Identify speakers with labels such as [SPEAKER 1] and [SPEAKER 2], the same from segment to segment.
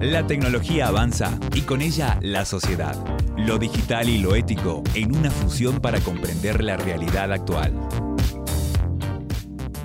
[SPEAKER 1] La tecnología avanza y con ella la sociedad. Lo digital y lo ético en una fusión para comprender la realidad actual.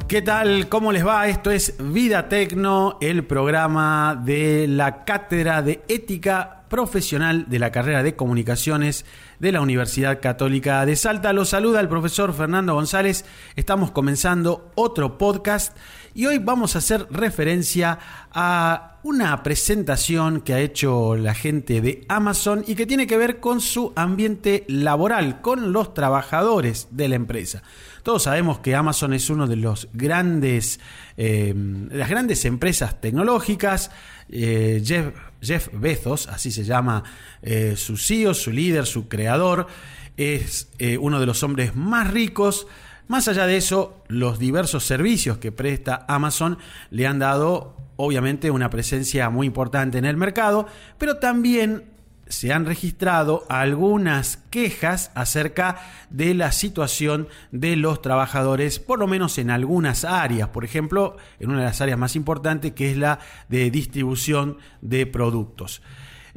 [SPEAKER 2] ¿Qué tal? ¿Cómo les va? Esto es Vida Tecno, el programa de la Cátedra de Ética Profesional de la carrera de Comunicaciones de la Universidad Católica de Salta. Los saluda el profesor Fernando González. Estamos comenzando otro podcast y hoy vamos a hacer referencia a una presentación que ha hecho la gente de Amazon y que tiene que ver con su ambiente laboral, con los trabajadores de la empresa. Todos sabemos que Amazon es uno de los grandes, eh, las grandes empresas tecnológicas. Eh, Jeff, Bezos, así se llama eh, su CEO, su líder, su creador, es uno de los hombres más ricos. Más allá de eso, los diversos servicios que presta Amazon le han dado obviamente una presencia muy importante en el mercado, pero también se han registrado algunas quejas acerca de la situación de los trabajadores, por lo menos en algunas áreas, por ejemplo, en una de las áreas más importantes que es la de distribución de productos.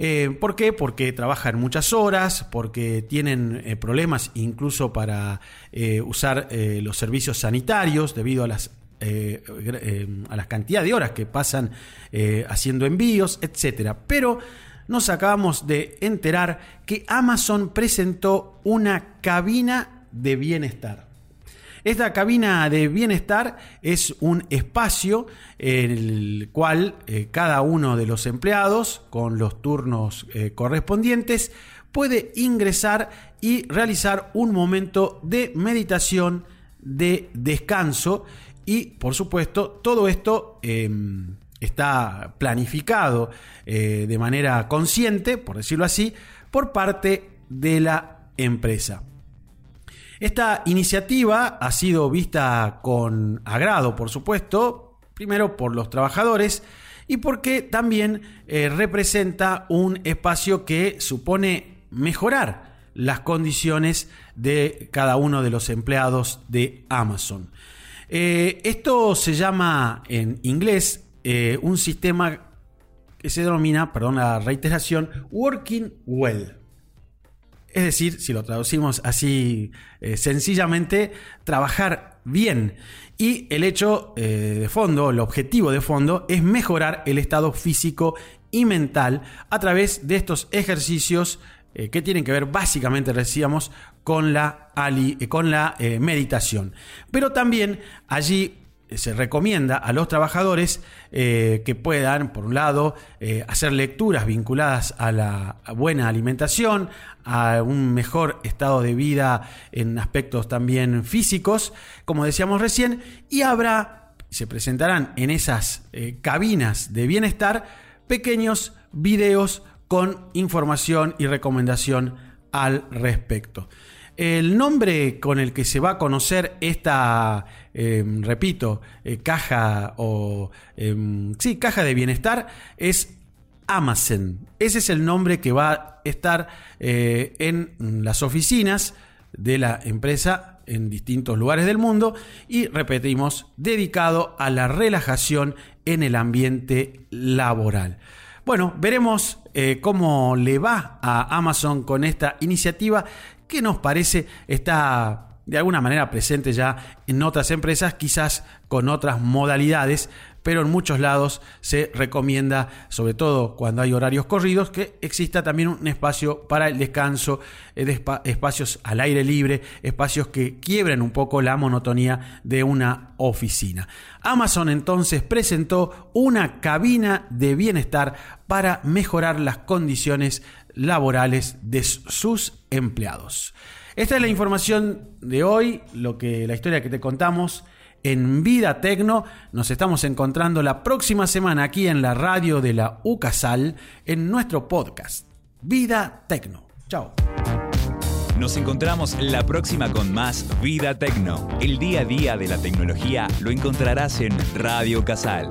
[SPEAKER 2] Eh, ¿Por qué? Porque trabajan muchas horas, porque tienen eh, problemas incluso para eh, usar los servicios sanitarios debido a las a las cantidad de horas que pasan haciendo envíos, etcétera. Pero nos acabamos de enterar que Amazon presentó una cabina de bienestar. Esta cabina de bienestar es un espacio en el cual eh, cada uno de los empleados, con los turnos eh, correspondientes, puede ingresar y realizar un momento de meditación, de descanso y, por supuesto, todo esto em, está planificado eh, de manera consciente, por decirlo así, por parte de la empresa. Esta iniciativa ha sido vista con agrado, por supuesto, primero por los trabajadores y porque también eh, representa un espacio que supone mejorar las condiciones de cada uno de los empleados de Amazon. Eh, esto se llama en inglés eh, un sistema que se denomina, perdón la reiteración, Working Well. Es decir, si lo traducimos así eh, sencillamente, trabajar bien. Y el hecho eh, de fondo, el objetivo de fondo, es mejorar el estado físico y mental a través de estos ejercicios que tienen que ver básicamente, decíamos, con la, con la meditación. Pero también allí se recomienda a los trabajadores eh, que puedan, por un lado, eh, hacer lecturas vinculadas a la buena alimentación, a un mejor estado de vida en aspectos también físicos, como decíamos recién, y habrá, se presentarán en esas eh, cabinas de bienestar pequeños videos con información y recomendación al respecto. El nombre con el que se va a conocer esta, em, repito, eh, caja o em, sí, caja de bienestar es Amazon. Ese es el nombre que va a estar eh, en las oficinas de la empresa en distintos lugares del mundo y repetimos, dedicado a la relajación en el ambiente laboral. Bueno, veremos eh, cómo le va a Amazon con esta iniciativa que nos parece está de alguna manera presente ya en otras empresas, quizás con otras modalidades, pero en muchos lados se recomienda, sobre todo cuando hay horarios corridos, que exista también un espacio para el descanso, eh, espacios al aire libre, espacios que quiebren un poco la monotonía de una oficina. Amazon entonces presentó una cabina de bienestar para mejorar las condiciones laborales de sus empleados. Esta es la información de hoy, lo que la historia que te contamos en Vida Tecno. Nos estamos encontrando la próxima semana aquí en la radio de la UCASAL en nuestro podcast Vida Tecno. Chao.
[SPEAKER 1] Nos encontramos la próxima con más Vida Tecno. El día a día de la tecnología lo encontrarás en Radio Casal